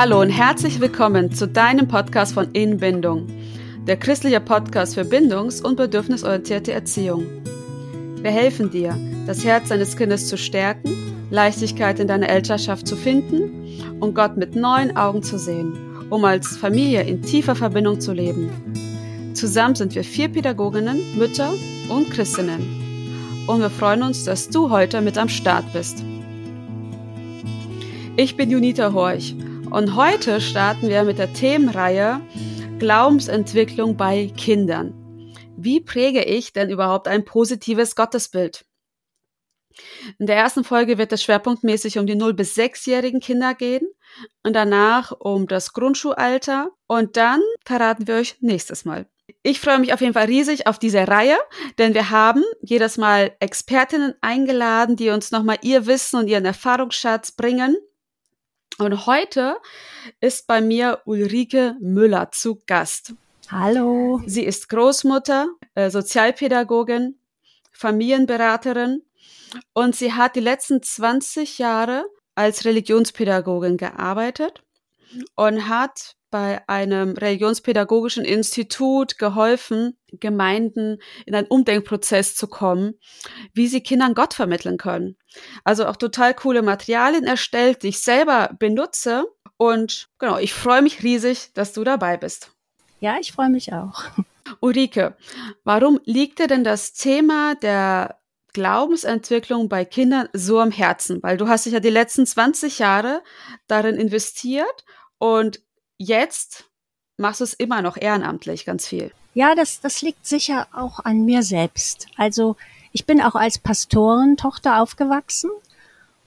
Hallo und herzlich willkommen zu deinem Podcast von Inbindung, der christliche Podcast für bindungs- und bedürfnisorientierte Erziehung. Wir helfen dir, das Herz deines Kindes zu stärken, Leichtigkeit in deiner Elternschaft zu finden und Gott mit neuen Augen zu sehen, um als Familie in tiefer Verbindung zu leben. Zusammen sind wir vier Pädagoginnen, Mütter und Christinnen. Und wir freuen uns, dass du heute mit am Start bist. Ich bin Junita Horch und heute starten wir mit der Themenreihe Glaubensentwicklung bei Kindern. Wie präge ich denn überhaupt ein positives Gottesbild? In der ersten Folge wird es schwerpunktmäßig um die 0- bis 6-jährigen Kinder gehen und danach um das Grundschulalter und dann verraten wir euch nächstes Mal. Ich freue mich auf jeden Fall riesig auf diese Reihe, denn wir haben jedes Mal Expertinnen eingeladen, die uns nochmal ihr Wissen und ihren Erfahrungsschatz bringen. Und heute ist bei mir Ulrike Müller zu Gast. Hallo. Sie ist Großmutter, äh, Sozialpädagogin, Familienberaterin und sie hat die letzten 20 Jahre als Religionspädagogin gearbeitet und hat bei einem religionspädagogischen Institut geholfen, Gemeinden in einen Umdenkprozess zu kommen, wie sie Kindern Gott vermitteln können. Also auch total coole Materialien erstellt, die ich selber benutze. Und genau, ich freue mich riesig, dass du dabei bist. Ja, ich freue mich auch. Ulrike, warum liegt dir denn das Thema der Glaubensentwicklung bei Kindern so am Herzen? Weil du hast dich ja die letzten 20 Jahre darin investiert und jetzt machst du es immer noch ehrenamtlich ganz viel. Ja, das, das liegt sicher auch an mir selbst. Also ich bin auch als Pastorentochter aufgewachsen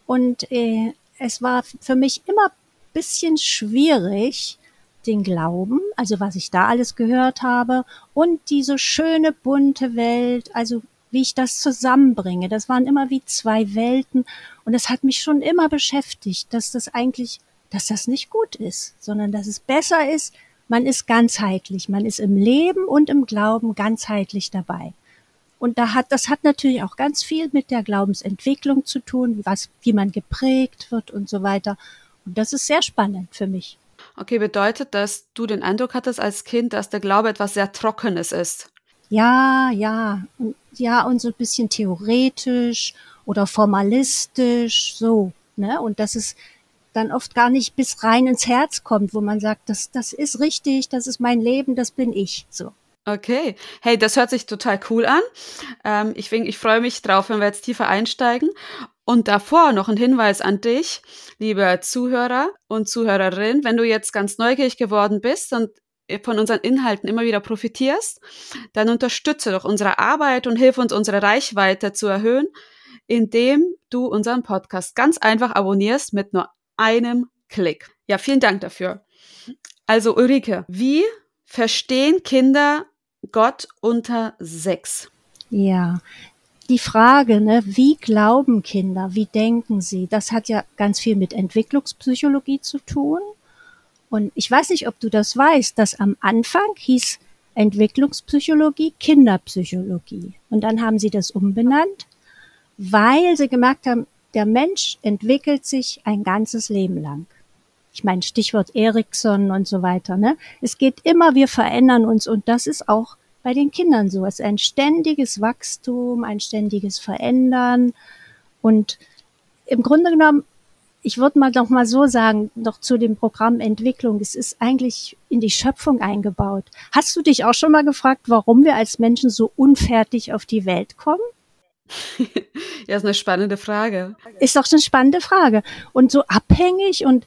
und äh, es war für mich immer bisschen schwierig, den Glauben, also was ich da alles gehört habe und diese schöne bunte Welt, also wie ich das zusammenbringe. Das waren immer wie zwei Welten und es hat mich schon immer beschäftigt, dass das eigentlich dass das nicht gut ist, sondern dass es besser ist, man ist ganzheitlich, man ist im Leben und im Glauben ganzheitlich dabei. Und da hat, das hat natürlich auch ganz viel mit der Glaubensentwicklung zu tun, was, wie man geprägt wird und so weiter. Und das ist sehr spannend für mich. Okay, bedeutet, dass du den Eindruck hattest als Kind, dass der Glaube etwas sehr Trockenes ist? Ja, ja, und, ja, und so ein bisschen theoretisch oder formalistisch, so, ne? Und das ist, dann oft gar nicht bis rein ins Herz kommt, wo man sagt, das, das ist richtig, das ist mein Leben, das bin ich. So. Okay. Hey, das hört sich total cool an. Ähm, ich ich freue mich drauf, wenn wir jetzt tiefer einsteigen. Und davor noch ein Hinweis an dich, liebe Zuhörer und Zuhörerin, wenn du jetzt ganz neugierig geworden bist und von unseren Inhalten immer wieder profitierst, dann unterstütze doch unsere Arbeit und hilf uns, unsere Reichweite zu erhöhen, indem du unseren Podcast ganz einfach abonnierst mit nur einem Klick. Ja, vielen Dank dafür. Also Ulrike, wie verstehen Kinder Gott unter sechs? Ja, die Frage, ne, wie glauben Kinder, wie denken sie, das hat ja ganz viel mit Entwicklungspsychologie zu tun. Und ich weiß nicht, ob du das weißt, dass am Anfang hieß Entwicklungspsychologie Kinderpsychologie. Und dann haben sie das umbenannt, weil sie gemerkt haben, der Mensch entwickelt sich ein ganzes Leben lang. Ich meine, Stichwort Erikson und so weiter. Ne? Es geht immer, wir verändern uns und das ist auch bei den Kindern so. Es ist ein ständiges Wachstum, ein ständiges Verändern und im Grunde genommen, ich würde mal noch mal so sagen, noch zu dem Programm Entwicklung, es ist eigentlich in die Schöpfung eingebaut. Hast du dich auch schon mal gefragt, warum wir als Menschen so unfertig auf die Welt kommen? ja, ist eine spannende Frage. Ist doch eine spannende Frage. Und so abhängig und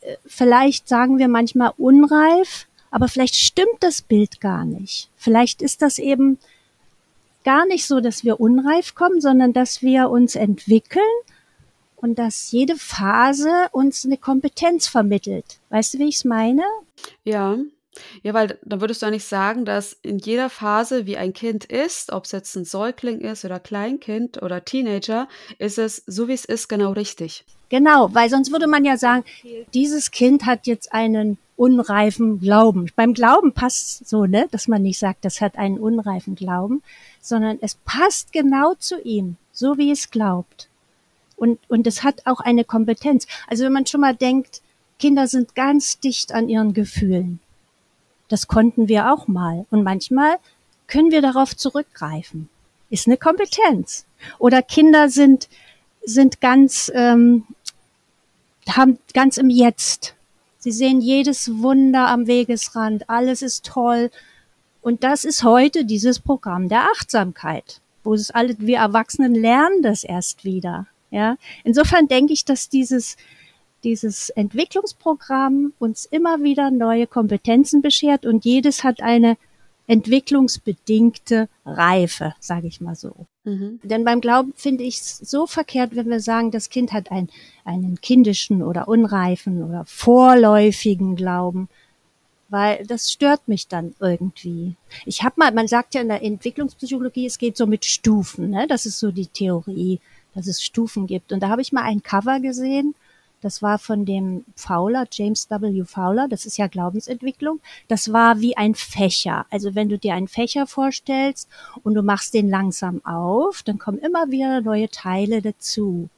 äh, vielleicht sagen wir manchmal unreif, aber vielleicht stimmt das Bild gar nicht. Vielleicht ist das eben gar nicht so, dass wir unreif kommen, sondern dass wir uns entwickeln und dass jede Phase uns eine Kompetenz vermittelt. Weißt du, wie ich es meine? Ja, ja, weil dann würdest du eigentlich sagen, dass in jeder Phase, wie ein Kind ist, ob es jetzt ein Säugling ist oder Kleinkind oder Teenager, ist es so wie es ist genau richtig. Genau, weil sonst würde man ja sagen, dieses Kind hat jetzt einen unreifen Glauben. Beim Glauben passt so, ne, dass man nicht sagt, das hat einen unreifen Glauben, sondern es passt genau zu ihm, so wie es glaubt. Und, und es hat auch eine Kompetenz. Also wenn man schon mal denkt, Kinder sind ganz dicht an ihren Gefühlen. Das konnten wir auch mal. Und manchmal können wir darauf zurückgreifen. Ist eine Kompetenz. Oder Kinder sind, sind ganz, ähm, haben ganz im Jetzt. Sie sehen jedes Wunder am Wegesrand. Alles ist toll. Und das ist heute dieses Programm der Achtsamkeit, wo es alle, wir Erwachsenen lernen das erst wieder. Ja, insofern denke ich, dass dieses, dieses Entwicklungsprogramm uns immer wieder neue Kompetenzen beschert und jedes hat eine entwicklungsbedingte Reife, sage ich mal so. Mhm. Denn beim Glauben finde ich es so verkehrt, wenn wir sagen, das Kind hat ein, einen kindischen oder unreifen oder vorläufigen Glauben, weil das stört mich dann irgendwie. Ich habe mal, man sagt ja in der Entwicklungspsychologie, es geht so mit Stufen, ne? Das ist so die Theorie, dass es Stufen gibt. Und da habe ich mal ein Cover gesehen, das war von dem Fowler, James W. Fowler. Das ist ja Glaubensentwicklung. Das war wie ein Fächer. Also wenn du dir einen Fächer vorstellst und du machst den langsam auf, dann kommen immer wieder neue Teile dazu.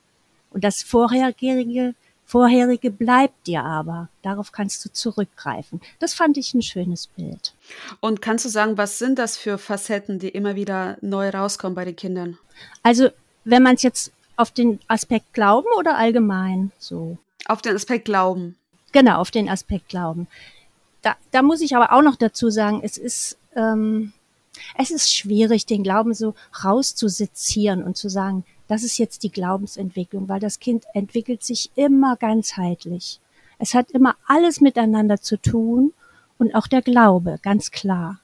Und das vorherige, vorherige bleibt dir aber. Darauf kannst du zurückgreifen. Das fand ich ein schönes Bild. Und kannst du sagen, was sind das für Facetten, die immer wieder neu rauskommen bei den Kindern? Also wenn man es jetzt auf den Aspekt Glauben oder allgemein so? Auf den Aspekt Glauben. Genau, auf den Aspekt Glauben. Da, da muss ich aber auch noch dazu sagen, es ist, ähm, es ist schwierig, den Glauben so rauszusezieren und zu sagen, das ist jetzt die Glaubensentwicklung, weil das Kind entwickelt sich immer ganzheitlich. Es hat immer alles miteinander zu tun und auch der Glaube, ganz klar.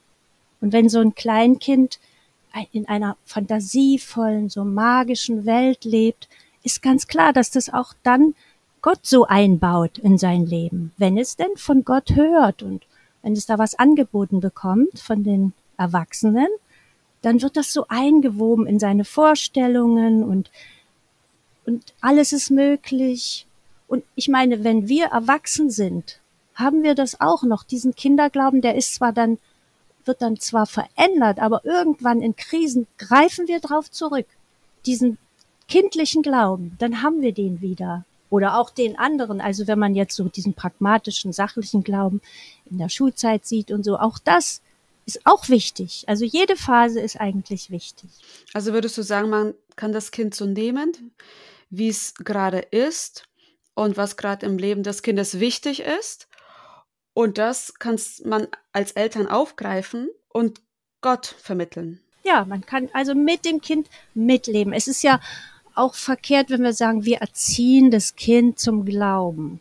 Und wenn so ein Kleinkind in einer fantasievollen, so magischen Welt lebt, ist ganz klar, dass das auch dann Gott so einbaut in sein Leben, wenn es denn von Gott hört und wenn es da was angeboten bekommt von den Erwachsenen, dann wird das so eingewoben in seine Vorstellungen und, und alles ist möglich. Und ich meine, wenn wir erwachsen sind, haben wir das auch noch, diesen Kinderglauben, der ist zwar dann wird dann zwar verändert, aber irgendwann in Krisen greifen wir drauf zurück. Diesen kindlichen Glauben, dann haben wir den wieder. Oder auch den anderen, also wenn man jetzt so diesen pragmatischen, sachlichen Glauben in der Schulzeit sieht und so, auch das ist auch wichtig. Also jede Phase ist eigentlich wichtig. Also würdest du sagen, man kann das Kind so nehmen, wie es gerade ist und was gerade im Leben des Kindes wichtig ist und das kann man als Eltern aufgreifen und Gott vermitteln. Ja, man kann also mit dem Kind mitleben. Es ist ja auch verkehrt, wenn wir sagen, wir erziehen das Kind zum Glauben.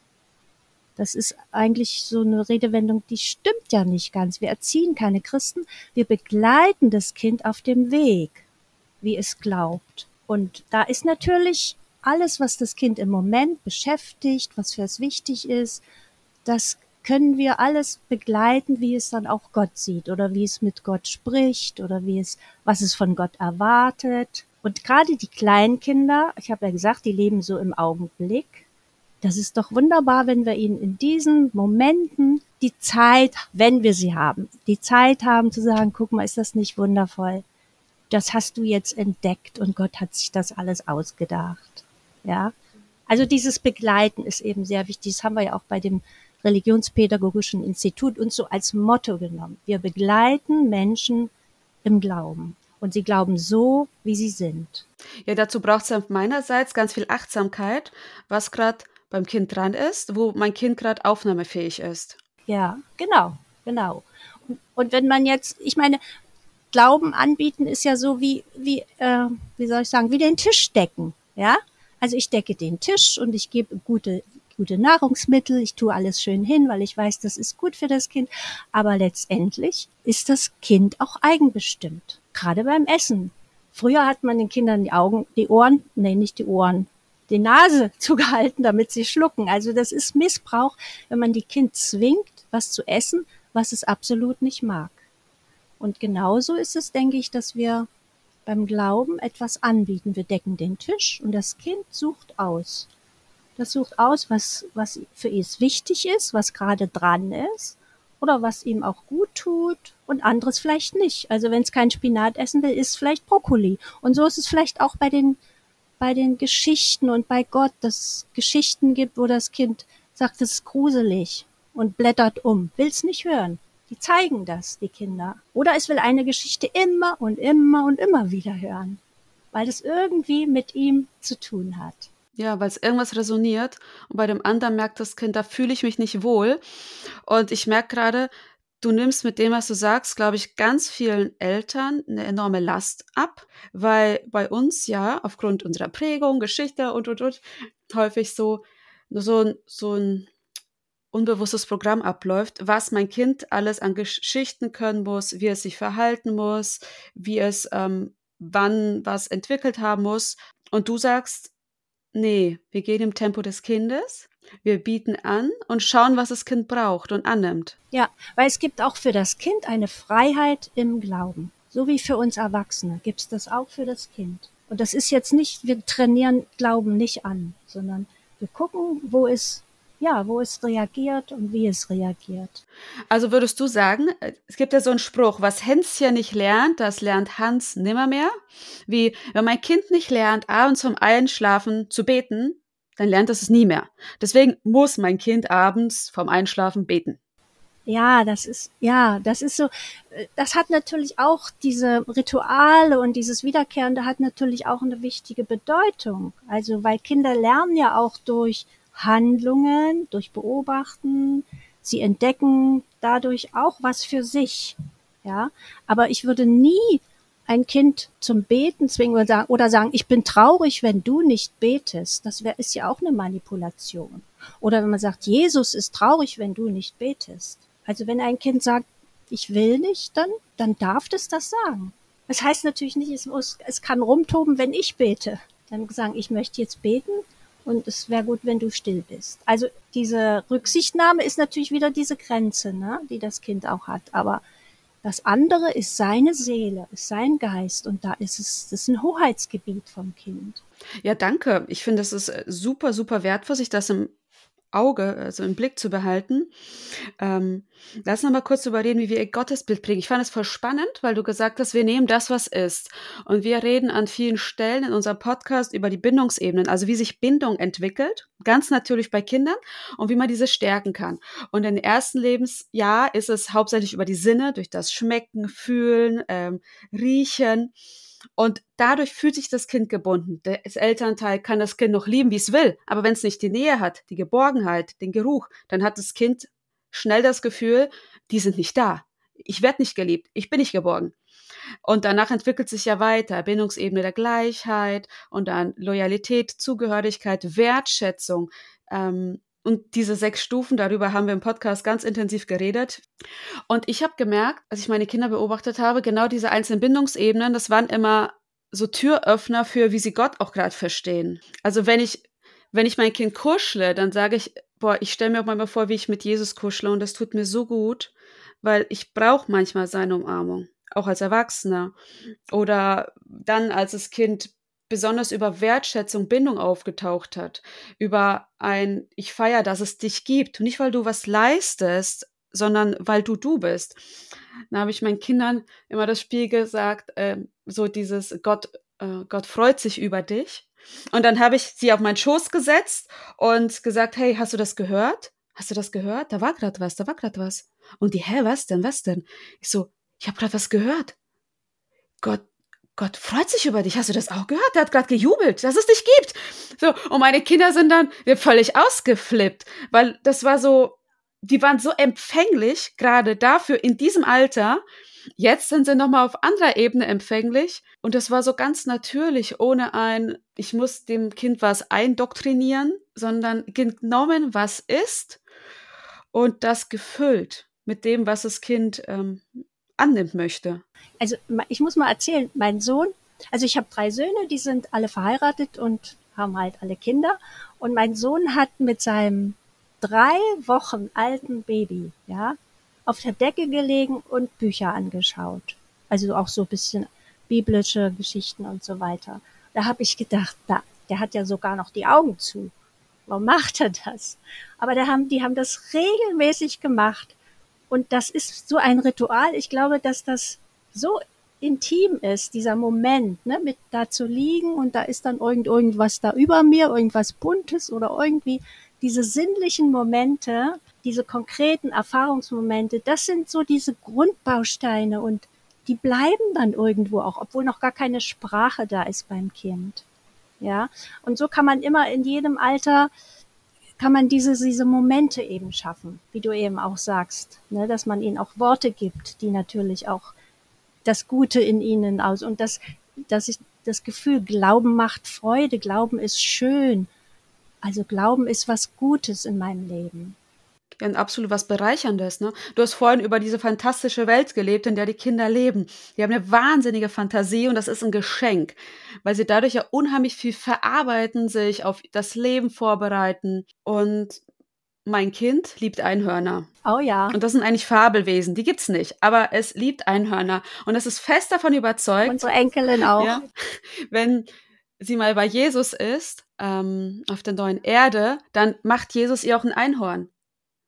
Das ist eigentlich so eine Redewendung, die stimmt ja nicht ganz. Wir erziehen keine Christen, wir begleiten das Kind auf dem Weg, wie es glaubt. Und da ist natürlich alles, was das Kind im Moment beschäftigt, was für es wichtig ist, das können wir alles begleiten, wie es dann auch Gott sieht oder wie es mit Gott spricht oder wie es, was es von Gott erwartet. Und gerade die kleinen Kinder, ich habe ja gesagt, die leben so im Augenblick. Das ist doch wunderbar, wenn wir ihnen in diesen Momenten die Zeit, wenn wir sie haben, die Zeit haben zu sagen, guck mal, ist das nicht wundervoll? Das hast du jetzt entdeckt und Gott hat sich das alles ausgedacht. Ja. Also dieses Begleiten ist eben sehr wichtig. Das haben wir ja auch bei dem Religionspädagogischen Institut uns so als Motto genommen. Wir begleiten Menschen im Glauben. Und sie glauben so, wie sie sind. Ja, dazu braucht es meinerseits ganz viel Achtsamkeit, was gerade beim Kind dran ist, wo mein Kind gerade aufnahmefähig ist. Ja, genau, genau. Und, und, wenn man jetzt, ich meine, Glauben anbieten ist ja so wie, wie, äh, wie soll ich sagen, wie den Tisch decken, ja? Also ich decke den Tisch und ich gebe gute gute Nahrungsmittel, ich tue alles schön hin, weil ich weiß, das ist gut für das Kind. Aber letztendlich ist das Kind auch eigenbestimmt. Gerade beim Essen. Früher hat man den Kindern die Augen, die Ohren, nee, nicht die Ohren, die Nase zugehalten, damit sie schlucken. Also das ist Missbrauch, wenn man die Kind zwingt, was zu essen, was es absolut nicht mag. Und genauso ist es, denke ich, dass wir beim Glauben etwas anbieten. Wir decken den Tisch und das Kind sucht aus. Das sucht aus, was, was für es wichtig ist, was gerade dran ist oder was ihm auch gut tut und anderes vielleicht nicht. Also wenn es kein Spinat essen will, ist vielleicht Brokkoli. Und so ist es vielleicht auch bei den, bei den Geschichten und bei Gott, dass es Geschichten gibt, wo das Kind sagt, es ist gruselig und blättert um, will's nicht hören. Die zeigen das, die Kinder. Oder es will eine Geschichte immer und immer und immer wieder hören, weil es irgendwie mit ihm zu tun hat. Ja, weil es irgendwas resoniert und bei dem anderen merkt das Kind, da fühle ich mich nicht wohl. Und ich merke gerade, du nimmst mit dem, was du sagst, glaube ich, ganz vielen Eltern eine enorme Last ab, weil bei uns ja aufgrund unserer Prägung, Geschichte und und und häufig so so, so ein unbewusstes Programm abläuft, was mein Kind alles an Geschichten können muss, wie es sich verhalten muss, wie es ähm, wann was entwickelt haben muss. Und du sagst, nee, wir gehen im Tempo des Kindes, wir bieten an und schauen, was das Kind braucht und annimmt. Ja, weil es gibt auch für das Kind eine Freiheit im Glauben. So wie für uns Erwachsene gibt es das auch für das Kind. Und das ist jetzt nicht, wir trainieren Glauben nicht an, sondern wir gucken, wo es ja, wo es reagiert und wie es reagiert. Also würdest du sagen, es gibt ja so einen Spruch, was Hänschen nicht lernt, das lernt Hans nimmermehr. Wie, wenn mein Kind nicht lernt, abends zum Einschlafen zu beten, dann lernt es es nie mehr. Deswegen muss mein Kind abends vom Einschlafen beten. Ja, das ist, ja, das ist so, das hat natürlich auch diese Rituale und dieses Wiederkehrende hat natürlich auch eine wichtige Bedeutung. Also, weil Kinder lernen ja auch durch Handlungen, durch Beobachten. Sie entdecken dadurch auch was für sich. Ja, aber ich würde nie ein Kind zum Beten zwingen oder sagen, oder sagen, ich bin traurig, wenn du nicht betest. Das wär, ist ja auch eine Manipulation. Oder wenn man sagt, Jesus ist traurig, wenn du nicht betest. Also wenn ein Kind sagt, ich will nicht, dann, dann darf es das sagen. Das heißt natürlich nicht, es muss, es kann rumtoben, wenn ich bete. Dann sagen, ich möchte jetzt beten, und es wäre gut, wenn du still bist. Also diese Rücksichtnahme ist natürlich wieder diese Grenze, ne, die das Kind auch hat. Aber das andere ist seine Seele, ist sein Geist und da ist es, das ist ein Hoheitsgebiet vom Kind. Ja, danke. Ich finde, es ist super, super wertvoll, sich das im Auge, also im Blick zu behalten. Ähm, lass uns mal kurz überreden, wie wir ihr Gottesbild prägen. Ich fand es voll spannend, weil du gesagt hast, wir nehmen das, was ist. Und wir reden an vielen Stellen in unserem Podcast über die Bindungsebenen, also wie sich Bindung entwickelt, ganz natürlich bei Kindern und wie man diese stärken kann. Und im ersten Lebensjahr ist es hauptsächlich über die Sinne, durch das Schmecken, Fühlen, ähm, Riechen. Und dadurch fühlt sich das Kind gebunden. Das Elternteil kann das Kind noch lieben, wie es will. Aber wenn es nicht die Nähe hat, die Geborgenheit, den Geruch, dann hat das Kind schnell das Gefühl, die sind nicht da. Ich werde nicht geliebt. Ich bin nicht geborgen. Und danach entwickelt sich ja weiter Bindungsebene der Gleichheit und dann Loyalität, Zugehörigkeit, Wertschätzung, ähm, und diese sechs Stufen, darüber haben wir im Podcast ganz intensiv geredet. Und ich habe gemerkt, als ich meine Kinder beobachtet habe, genau diese einzelnen Bindungsebenen, das waren immer so Türöffner für, wie sie Gott auch gerade verstehen. Also wenn ich, wenn ich mein Kind kuschle, dann sage ich, boah, ich stelle mir auch mal vor, wie ich mit Jesus kuschle und das tut mir so gut, weil ich brauche manchmal seine Umarmung, auch als Erwachsener. Oder dann, als das Kind besonders über Wertschätzung, Bindung aufgetaucht hat, über ein Ich feier, dass es dich gibt, nicht weil du was leistest, sondern weil du du bist. Da habe ich meinen Kindern immer das Spiel gesagt, äh, so dieses Gott, äh, Gott freut sich über dich. Und dann habe ich sie auf meinen Schoß gesetzt und gesagt, hey, hast du das gehört? Hast du das gehört? Da war gerade was, da war gerade was. Und die, hä, was denn, was denn? Ich so, ich habe gerade was gehört. Gott Gott freut sich über dich. Hast du das auch gehört? Der hat gerade gejubelt, dass es dich gibt. So, und meine Kinder sind dann völlig ausgeflippt, weil das war so, die waren so empfänglich, gerade dafür in diesem Alter. Jetzt sind sie nochmal auf anderer Ebene empfänglich. Und das war so ganz natürlich, ohne ein, ich muss dem Kind was eindoktrinieren, sondern genommen, was ist und das gefüllt mit dem, was das Kind ähm, annimmt möchte. Also ich muss mal erzählen, mein Sohn, also ich habe drei Söhne, die sind alle verheiratet und haben halt alle Kinder. Und mein Sohn hat mit seinem drei Wochen alten Baby, ja, auf der Decke gelegen und Bücher angeschaut. Also auch so ein bisschen biblische Geschichten und so weiter. Da habe ich gedacht, da, der hat ja sogar noch die Augen zu. Warum macht er das? Aber da haben, die haben das regelmäßig gemacht. Und das ist so ein Ritual. Ich glaube, dass das so intim ist, dieser Moment, ne, mit da zu liegen und da ist dann irgend, irgendwas da über mir, irgendwas Buntes oder irgendwie, diese sinnlichen Momente, diese konkreten Erfahrungsmomente, das sind so diese Grundbausteine und die bleiben dann irgendwo auch, obwohl noch gar keine Sprache da ist beim Kind. Ja, und so kann man immer in jedem Alter kann man diese, diese Momente eben schaffen, wie du eben auch sagst, ne, dass man ihnen auch Worte gibt, die natürlich auch das Gute in ihnen aus und das, dass ich das Gefühl, Glauben macht Freude, Glauben ist schön. Also Glauben ist was Gutes in meinem Leben ja absolut was Bereicherndes. Ne? Du hast vorhin über diese fantastische Welt gelebt, in der die Kinder leben. Die haben eine wahnsinnige Fantasie und das ist ein Geschenk, weil sie dadurch ja unheimlich viel verarbeiten, sich auf das Leben vorbereiten und mein Kind liebt Einhörner. Oh ja. Und das sind eigentlich Fabelwesen. Die gibt's nicht. Aber es liebt Einhörner. Und es ist fest davon überzeugt. Unsere Enkelin auch. Ja, wenn sie mal bei Jesus ist, ähm, auf der neuen Erde, dann macht Jesus ihr auch ein Einhorn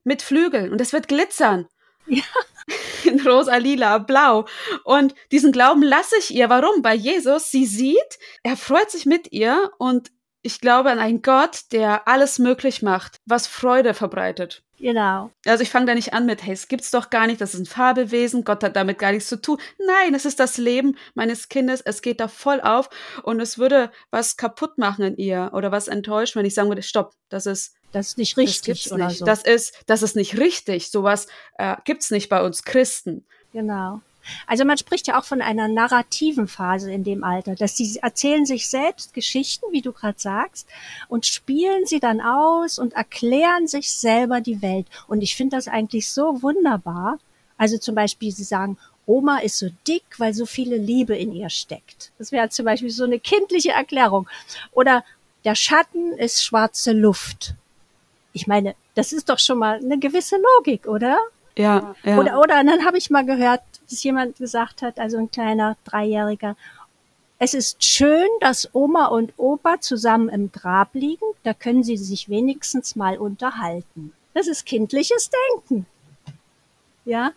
mit Flügeln und es wird glitzern. Ja. In rosa, lila, blau. Und diesen Glauben lasse ich ihr. Warum? Weil Jesus sie sieht, er freut sich mit ihr und ich glaube an einen Gott, der alles möglich macht, was Freude verbreitet. Genau. Also ich fange da nicht an mit, hey, es gibt's doch gar nicht, das ist ein Fabelwesen, Gott hat damit gar nichts zu tun. Nein, es ist das Leben meines Kindes, es geht da voll auf und es würde was kaputt machen in ihr oder was enttäuschen, wenn ich sagen würde, stopp, das ist das ist nicht richtig das oder nicht. so. Das ist, das ist nicht richtig. Sowas äh, gibt's nicht bei uns Christen. Genau. Also man spricht ja auch von einer narrativen Phase in dem Alter, dass sie erzählen sich selbst Geschichten, wie du gerade sagst, und spielen sie dann aus und erklären sich selber die Welt. Und ich finde das eigentlich so wunderbar. Also zum Beispiel, sie sagen, Oma ist so dick, weil so viele Liebe in ihr steckt. Das wäre zum Beispiel so eine kindliche Erklärung. Oder der Schatten ist schwarze Luft. Ich meine, das ist doch schon mal eine gewisse Logik, oder? Ja, ja. Oder, oder dann habe ich mal gehört, dass jemand gesagt hat, also ein kleiner Dreijähriger, es ist schön, dass Oma und Opa zusammen im Grab liegen, da können sie sich wenigstens mal unterhalten. Das ist kindliches Denken. Ja?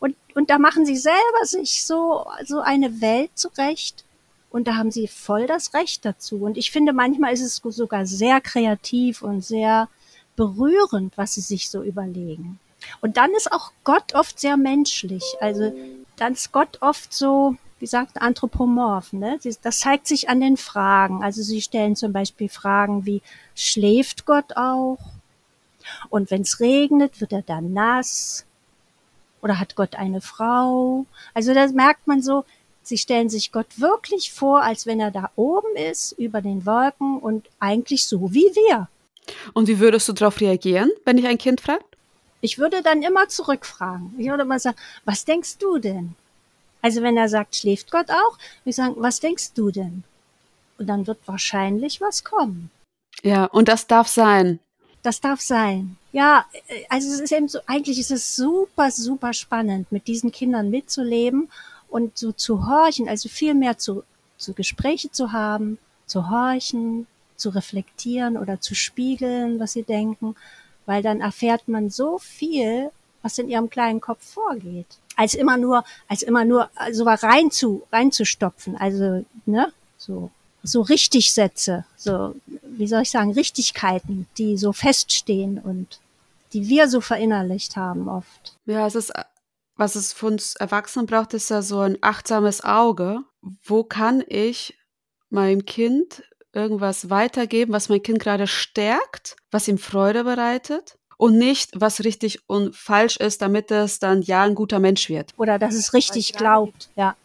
Und, und da machen sie selber sich so, so eine Welt zurecht. Und da haben sie voll das Recht dazu. Und ich finde, manchmal ist es sogar sehr kreativ und sehr berührend, was sie sich so überlegen. Und dann ist auch Gott oft sehr menschlich. Also dann ist Gott oft so, wie sagt anthropomorph. Ne? Das zeigt sich an den Fragen. Also sie stellen zum Beispiel Fragen wie, schläft Gott auch? Und wenn es regnet, wird er dann nass? Oder hat Gott eine Frau? Also da merkt man so, sie stellen sich Gott wirklich vor, als wenn er da oben ist, über den Wolken und eigentlich so wie wir. Und wie würdest du darauf reagieren, wenn dich ein Kind fragt? Ich würde dann immer zurückfragen. Ich würde mal sagen, was denkst du denn? Also wenn er sagt, schläft Gott auch, würde ich sagen, was denkst du denn? Und dann wird wahrscheinlich was kommen. Ja, und das darf sein. Das darf sein. Ja, also es ist eben so, eigentlich ist es super, super spannend, mit diesen Kindern mitzuleben und so zu horchen, also viel mehr zu, zu Gespräche zu haben, zu horchen, zu reflektieren oder zu spiegeln, was sie denken weil dann erfährt man so viel, was in ihrem kleinen Kopf vorgeht, als immer nur, als immer nur so rein zu, reinzustopfen, also ne, so so Richtigsätze, so wie soll ich sagen, Richtigkeiten, die so feststehen und die wir so verinnerlicht haben oft. Ja, es ist was es für uns Erwachsenen braucht, ist ja so ein achtsames Auge. Wo kann ich meinem Kind irgendwas weitergeben, was mein Kind gerade stärkt, was ihm Freude bereitet und nicht, was richtig und falsch ist, damit es dann ja ein guter Mensch wird. Oder dass es richtig glaubt, ja.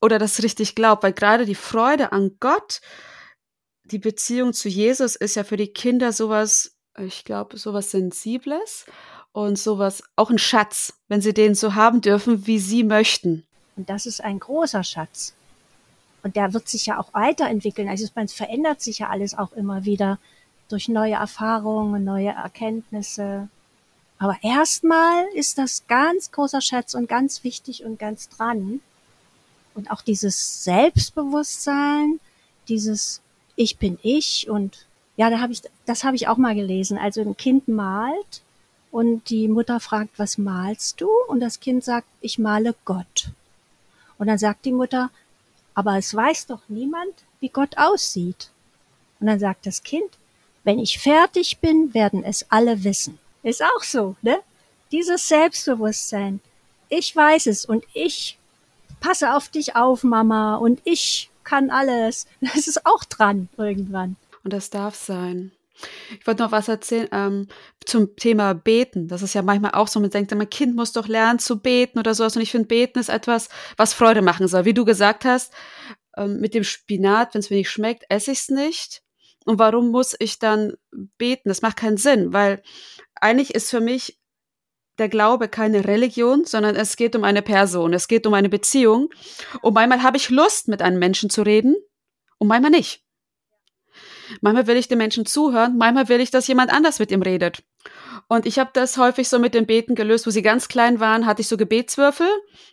Oder dass es richtig glaubt, weil gerade die Freude an Gott, die Beziehung zu Jesus ist ja für die Kinder sowas, ich glaube, sowas Sensibles und sowas, auch ein Schatz, wenn sie den so haben dürfen, wie sie möchten. Und das ist ein großer Schatz. Und der wird sich ja auch weiterentwickeln. Also es verändert sich ja alles auch immer wieder durch neue Erfahrungen, neue Erkenntnisse. Aber erstmal ist das ganz großer Schatz und ganz wichtig und ganz dran. Und auch dieses Selbstbewusstsein, dieses Ich bin ich und ja, da habe ich, das habe ich auch mal gelesen. Also ein Kind malt und die Mutter fragt, was malst du? Und das Kind sagt, ich male Gott. Und dann sagt die Mutter, aber es weiß doch niemand, wie Gott aussieht. Und dann sagt das Kind, Wenn ich fertig bin, werden es alle wissen. Ist auch so, ne? Dieses Selbstbewusstsein. Ich weiß es und ich passe auf dich auf, Mama, und ich kann alles. Das ist auch dran irgendwann. Und das darf sein. Ich wollte noch was erzählen ähm, zum Thema Beten. Das ist ja manchmal auch so, man denkt, mein Kind muss doch lernen zu beten oder sowas. Und ich finde, Beten ist etwas, was Freude machen soll. Wie du gesagt hast, ähm, mit dem Spinat, wenn es mir nicht schmeckt, esse ich es nicht. Und warum muss ich dann beten? Das macht keinen Sinn, weil eigentlich ist für mich der Glaube keine Religion, sondern es geht um eine Person, es geht um eine Beziehung. Und manchmal habe ich Lust, mit einem Menschen zu reden und manchmal nicht. Manchmal will ich den Menschen zuhören, manchmal will ich, dass jemand anders mit ihm redet. Und ich habe das häufig so mit den Beten gelöst, wo sie ganz klein waren, hatte ich so Gebetswürfel.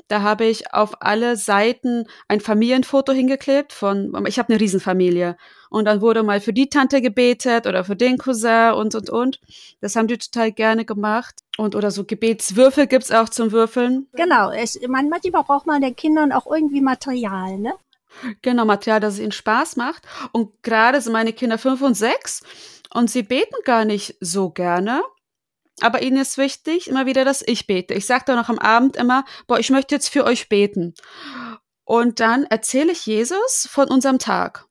Da habe ich auf alle Seiten ein Familienfoto hingeklebt von, ich habe eine Riesenfamilie. Und dann wurde mal für die Tante gebetet oder für den Cousin und, und, und. Das haben die total gerne gemacht. Und oder so Gebetswürfel gibt's auch zum Würfeln. Genau, es, man, manchmal braucht man den Kindern auch irgendwie Material, ne? Genau, Material, das es ihnen Spaß macht. Und gerade sind meine Kinder fünf und sechs und sie beten gar nicht so gerne. Aber ihnen ist wichtig, immer wieder, dass ich bete. Ich sage dann noch am Abend immer, boah, ich möchte jetzt für euch beten. Und dann erzähle ich Jesus von unserem Tag.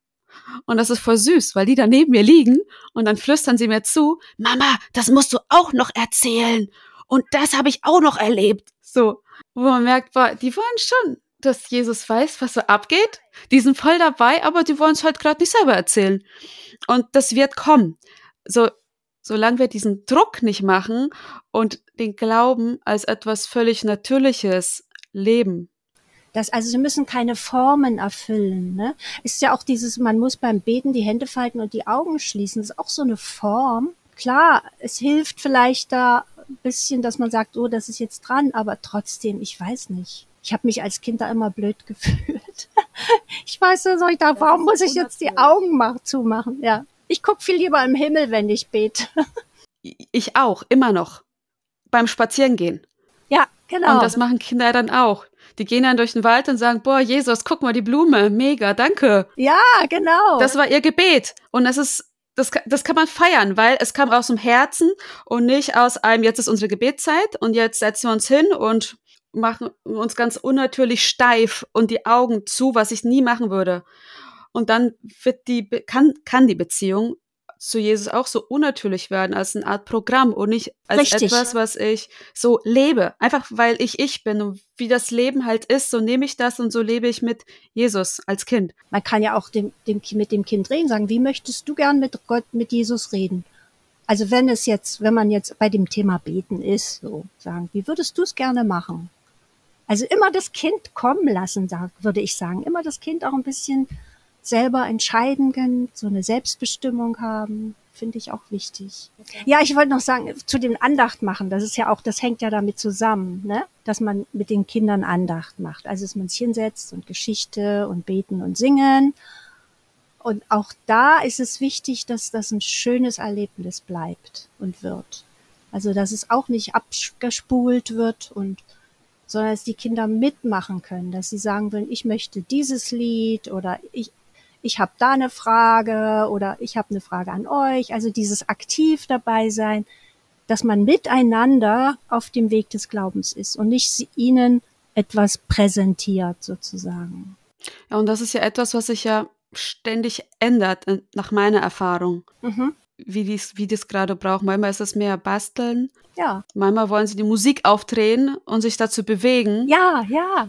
Und das ist voll süß, weil die da neben mir liegen und dann flüstern sie mir zu, Mama, das musst du auch noch erzählen. Und das habe ich auch noch erlebt. So, wo man merkt, boah, die wollen schon, dass Jesus weiß, was so abgeht. Die sind voll dabei, aber die wollen es halt gerade nicht selber erzählen. Und das wird kommen. So, solange wir diesen Druck nicht machen und den Glauben als etwas völlig Natürliches leben. Das, also sie müssen keine Formen erfüllen. Ne? Ist ja auch dieses, man muss beim Beten die Hände falten und die Augen schließen. Das ist auch so eine Form. Klar, es hilft vielleicht da ein bisschen, dass man sagt, oh, das ist jetzt dran, aber trotzdem, ich weiß nicht. Ich habe mich als Kind da immer blöd gefühlt. ich weiß nicht, ich da, warum muss ich jetzt die Augen mach, zumachen? Ja. Ich guck viel lieber im Himmel, wenn ich bete. ich auch, immer noch. Beim Spazierengehen. Ja, genau. Und das machen Kinder dann auch. Die gehen dann durch den Wald und sagen, boah, Jesus, guck mal die Blume, mega, danke. Ja, genau. Das war ihr Gebet. Und das ist, das, das kann man feiern, weil es kam aus dem Herzen und nicht aus einem, jetzt ist unsere Gebetszeit und jetzt setzen wir uns hin und machen uns ganz unnatürlich steif und die Augen zu, was ich nie machen würde. Und dann wird die, kann, kann die Beziehung zu Jesus auch so unnatürlich werden als eine Art Programm und nicht als Richtig. etwas, was ich so lebe. Einfach weil ich ich bin und wie das Leben halt ist, so nehme ich das und so lebe ich mit Jesus als Kind. Man kann ja auch dem, dem, mit dem Kind reden, sagen, wie möchtest du gern mit Gott, mit Jesus reden? Also wenn es jetzt, wenn man jetzt bei dem Thema Beten ist, so sagen, wie würdest du es gerne machen? Also immer das Kind kommen lassen, würde ich sagen. Immer das Kind auch ein bisschen selber entscheiden können, so eine Selbstbestimmung haben, finde ich auch wichtig. Ja, ich wollte noch sagen, zu dem Andacht machen, das ist ja auch, das hängt ja damit zusammen, ne? dass man mit den Kindern Andacht macht. Also, dass man sich hinsetzt und Geschichte und beten und singen. Und auch da ist es wichtig, dass das ein schönes Erlebnis bleibt und wird. Also, dass es auch nicht abgespult wird und sondern dass die Kinder mitmachen können, dass sie sagen wollen, ich möchte dieses Lied oder ich, ich habe da eine Frage oder ich habe eine Frage an euch. Also dieses aktiv dabei sein, dass man miteinander auf dem Weg des Glaubens ist und nicht ihnen etwas präsentiert sozusagen. Ja, und das ist ja etwas, was sich ja ständig ändert, äh, nach meiner Erfahrung. Mhm. Wie dies, wie das gerade braucht. Manchmal ist es mehr basteln. Ja. Manchmal wollen sie die Musik aufdrehen und sich dazu bewegen. Ja, ja.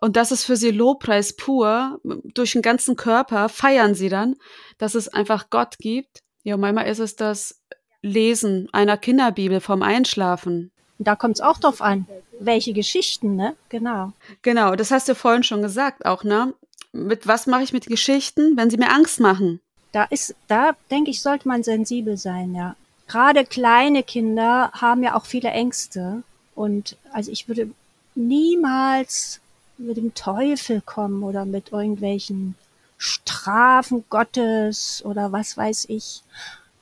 Und das ist für sie Lobpreis pur. Durch den ganzen Körper feiern sie dann, dass es einfach Gott gibt. Ja, manchmal ist es das Lesen einer Kinderbibel vom Einschlafen. Da kommt es auch drauf an, welche Geschichten, ne? Genau. Genau, das hast du vorhin schon gesagt auch, ne? Mit was mache ich mit Geschichten, wenn sie mir Angst machen? Da ist, da denke ich, sollte man sensibel sein, ja. Gerade kleine Kinder haben ja auch viele Ängste. Und also ich würde niemals mit dem Teufel kommen oder mit irgendwelchen Strafen Gottes oder was weiß ich.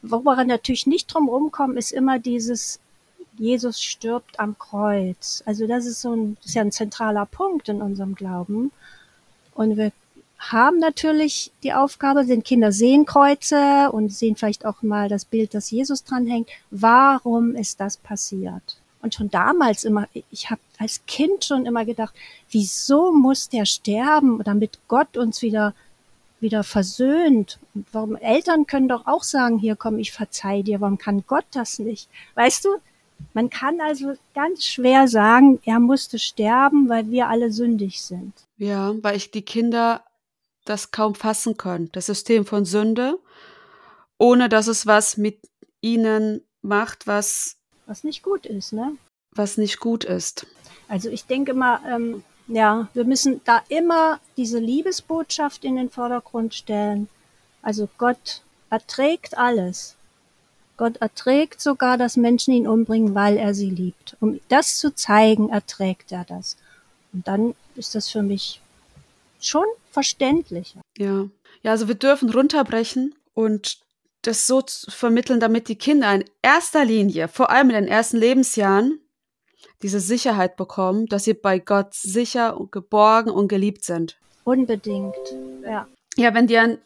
Worüber natürlich nicht drum rumkommen, ist immer dieses Jesus stirbt am Kreuz. Also das ist so ein, das ist ja ein zentraler Punkt in unserem Glauben. Und wir haben natürlich die Aufgabe, sind Kinder sehen Kreuze und sehen vielleicht auch mal das Bild, das Jesus dranhängt. Warum ist das passiert? Und schon damals immer, ich habe als Kind schon immer gedacht, wieso muss der sterben, damit Gott uns wieder wieder versöhnt. Und warum Eltern können doch auch sagen, hier komm, ich verzeih dir, warum kann Gott das nicht? Weißt du, man kann also ganz schwer sagen, er musste sterben, weil wir alle sündig sind. Ja, weil ich die Kinder das kaum fassen können. Das System von Sünde, ohne dass es was mit ihnen macht, was was nicht gut ist, ne? Was nicht gut ist. Also ich denke mal, ähm, ja, wir müssen da immer diese Liebesbotschaft in den Vordergrund stellen. Also Gott erträgt alles. Gott erträgt sogar, dass Menschen ihn umbringen, weil er sie liebt. Um das zu zeigen, erträgt er das. Und dann ist das für mich schon verständlicher. Ja. Ja, also wir dürfen runterbrechen und das so vermitteln, damit die Kinder in erster Linie, vor allem in den ersten Lebensjahren, diese Sicherheit bekommen, dass sie bei Gott sicher und geborgen und geliebt sind. Unbedingt, ja. Ja, wenn dir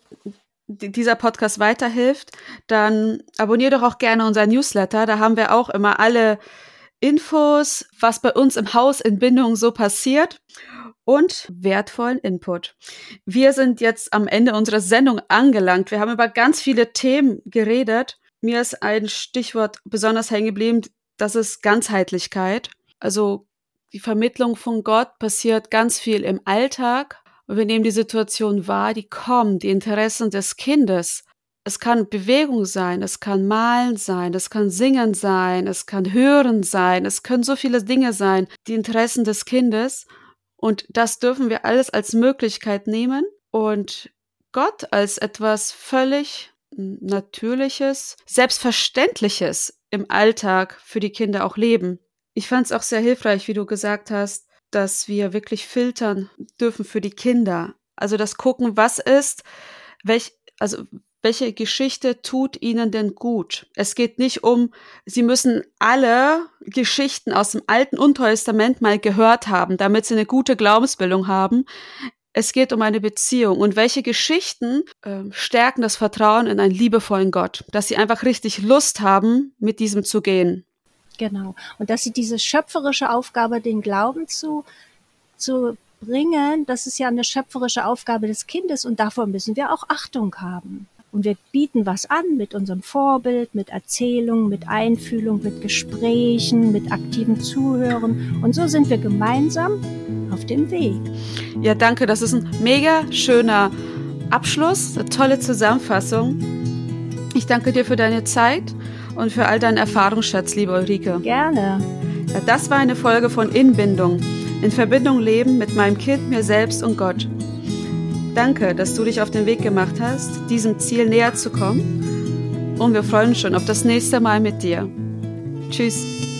dieser Podcast weiterhilft, dann abonniere doch auch gerne unser Newsletter. Da haben wir auch immer alle Infos, was bei uns im Haus in Bindung so passiert und wertvollen Input. Wir sind jetzt am Ende unserer Sendung angelangt. Wir haben über ganz viele Themen geredet. Mir ist ein Stichwort besonders hängen geblieben, das ist Ganzheitlichkeit. Also die Vermittlung von Gott passiert ganz viel im Alltag, und wir nehmen die Situation wahr, die kommt, die Interessen des Kindes. Es kann Bewegung sein, es kann Malen sein, es kann Singen sein, es kann Hören sein, es können so viele Dinge sein, die Interessen des Kindes. Und das dürfen wir alles als Möglichkeit nehmen und Gott als etwas völlig Natürliches, Selbstverständliches im Alltag für die Kinder auch leben. Ich fand es auch sehr hilfreich, wie du gesagt hast, dass wir wirklich filtern dürfen für die Kinder. Also das gucken, was ist, welch, also welche Geschichte tut ihnen denn gut? Es geht nicht um, sie müssen alle Geschichten aus dem Alten und Testament mal gehört haben, damit sie eine gute Glaubensbildung haben. Es geht um eine Beziehung und welche Geschichten äh, stärken das Vertrauen in einen liebevollen Gott, dass sie einfach richtig Lust haben, mit diesem zu gehen. Genau. Und dass sie diese schöpferische Aufgabe, den Glauben zu, zu bringen, das ist ja eine schöpferische Aufgabe des Kindes und davor müssen wir auch Achtung haben. Und wir bieten was an mit unserem Vorbild, mit Erzählung, mit Einfühlung, mit Gesprächen, mit aktivem Zuhören. Und so sind wir gemeinsam auf dem Weg. Ja, danke. Das ist ein mega schöner Abschluss, eine tolle Zusammenfassung. Ich danke dir für deine Zeit und für all deinen Erfahrungsschatz, liebe Ulrike. Gerne. Ja, das war eine Folge von Inbindung. In Verbindung leben mit meinem Kind, mir selbst und Gott. Danke, dass du dich auf den Weg gemacht hast, diesem Ziel näher zu kommen. Und wir freuen uns schon auf das nächste Mal mit dir. Tschüss.